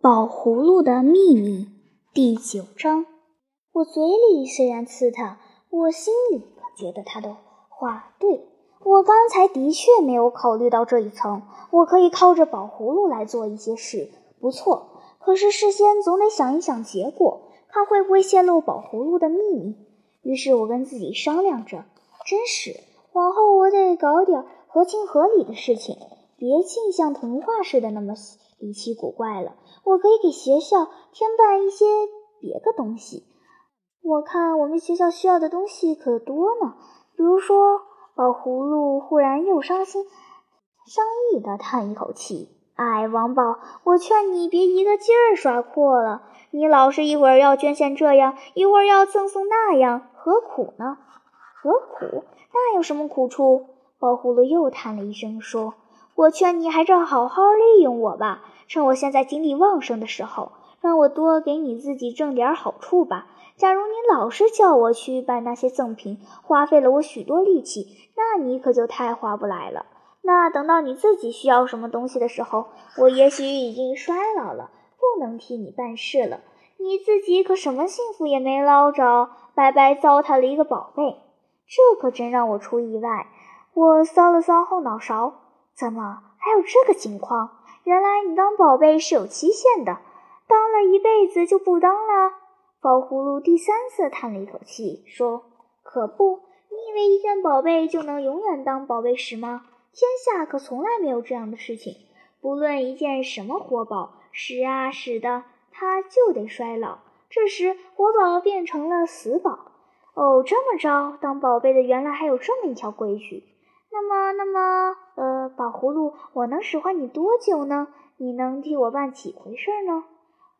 宝葫芦的秘密第九章。我嘴里虽然刺他，我心里觉得他的话对。我刚才的确没有考虑到这一层。我可以靠着宝葫芦来做一些事，不错。可是事先总得想一想结果，看会不会泄露宝葫芦的秘密。于是我跟自己商量着：真是，往后我得搞点合情合理的事情，别尽像童话似的那么。离奇古怪了，我可以给学校添办一些别的东西。我看我们学校需要的东西可多呢。比如说，宝葫芦忽然又伤心，伤意的叹一口气：“哎，王宝，我劝你别一个劲儿耍阔了。你老是一会儿要捐献这样，一会儿要赠送那样，何苦呢？何苦？那有什么苦处？”宝葫芦又叹了一声，说。我劝你还是好好利用我吧，趁我现在精力旺盛的时候，让我多给你自己挣点好处吧。假如你老是叫我去办那些赠品，花费了我许多力气，那你可就太划不来了。那等到你自己需要什么东西的时候，我也许已经衰老了，不能替你办事了。你自己可什么幸福也没捞着，白白糟蹋了一个宝贝，这可真让我出意外。我搔了搔后脑勺。怎么还有这个情况？原来你当宝贝是有期限的，当了一辈子就不当了。宝葫芦第三次叹了一口气，说：“可不，你以为一件宝贝就能永远当宝贝使吗？天下可从来没有这样的事情。不论一件什么活宝，使啊使的，它就得衰老。这时活宝变成了死宝。哦，这么着，当宝贝的原来还有这么一条规矩。那么，那么。”呃，宝葫芦，我能使唤你多久呢？你能替我办几回事呢？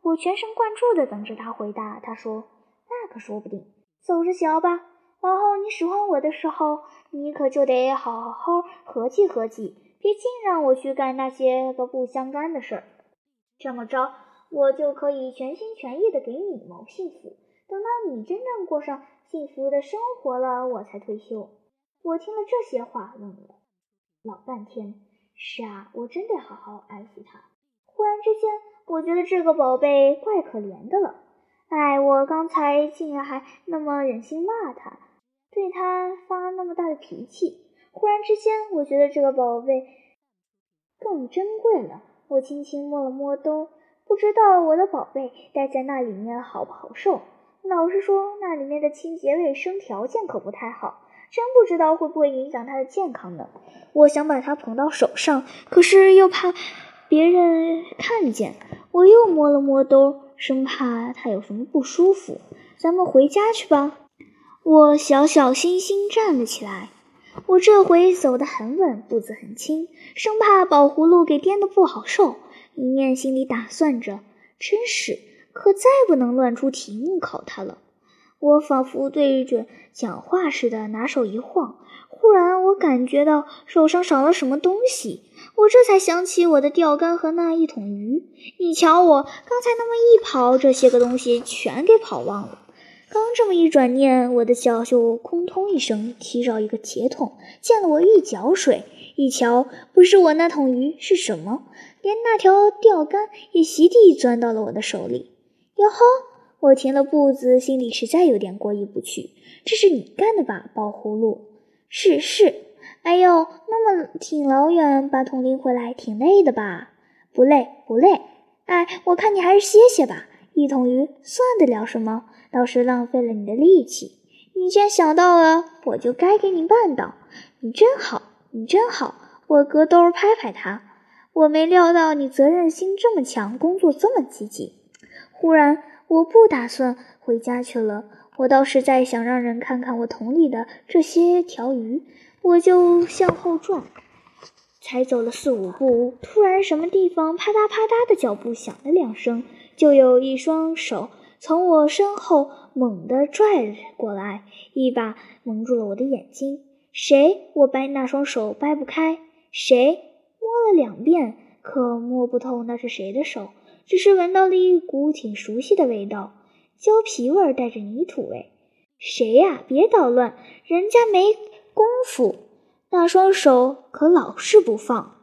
我全神贯注地等着他回答。他说：“那可说不定，走着瞧吧。往后你使唤我的时候，你可就得好好合计合计，别净让我去干那些个不相干的事儿。这么着，我就可以全心全意地给你谋幸福。等到你真正过上幸福的生活了，我才退休。”我听了这些话，愣了。老半天，是啊，我真得好好爱抚它。忽然之间，我觉得这个宝贝怪可怜的了。哎，我刚才竟然还那么忍心骂它，对它发那么大的脾气。忽然之间，我觉得这个宝贝更珍贵了。我轻轻摸了摸兜，不知道我的宝贝待在那里面好不好受。老实说，那里面的清洁卫生条件可不太好。真不知道会不会影响他的健康呢？我想把它捧到手上，可是又怕别人看见。我又摸了摸兜，生怕它有什么不舒服。咱们回家去吧。我小小心心站了起来。我这回走得很稳，步子很轻，生怕宝葫芦给颠得不好受。一面心里打算着：真是，可再不能乱出题目考他了。我仿佛对着讲话似的，拿手一晃，忽然我感觉到手上少了什么东西。我这才想起我的钓竿和那一桶鱼。你瞧，我刚才那么一跑，这些个东西全给跑忘了。刚这么一转念，我的脚就空通一声踢着一个铁桶，溅了我一脚水。一瞧，不是我那桶鱼是什么？连那条钓竿也席地钻到了我的手里。哟呵！我停了步子，心里实在有点过意不去。这是你干的吧，宝葫芦？是是。哎呦，那么挺老远把桶拎回来，挺累的吧？不累不累。哎，我看你还是歇歇吧。一桶鱼算得了什么？倒是浪费了你的力气。你既然想到了，我就该给你办到。你真好，你真好。我隔兜拍拍他。我没料到你责任心这么强，工作这么积极。忽然。我不打算回家去了，我倒是在想让人看看我桶里的这些条鱼。我就向后转，才走了四五步，突然什么地方啪嗒啪嗒的脚步响了两声，就有一双手从我身后猛地拽过来，一把蒙住了我的眼睛。谁？我掰那双手掰不开。谁？摸了两遍，可摸不透那是谁的手。只是闻到了一股挺熟悉的味道，胶皮味儿带着泥土味。谁呀？别捣乱，人家没功夫。那双手可老是不放。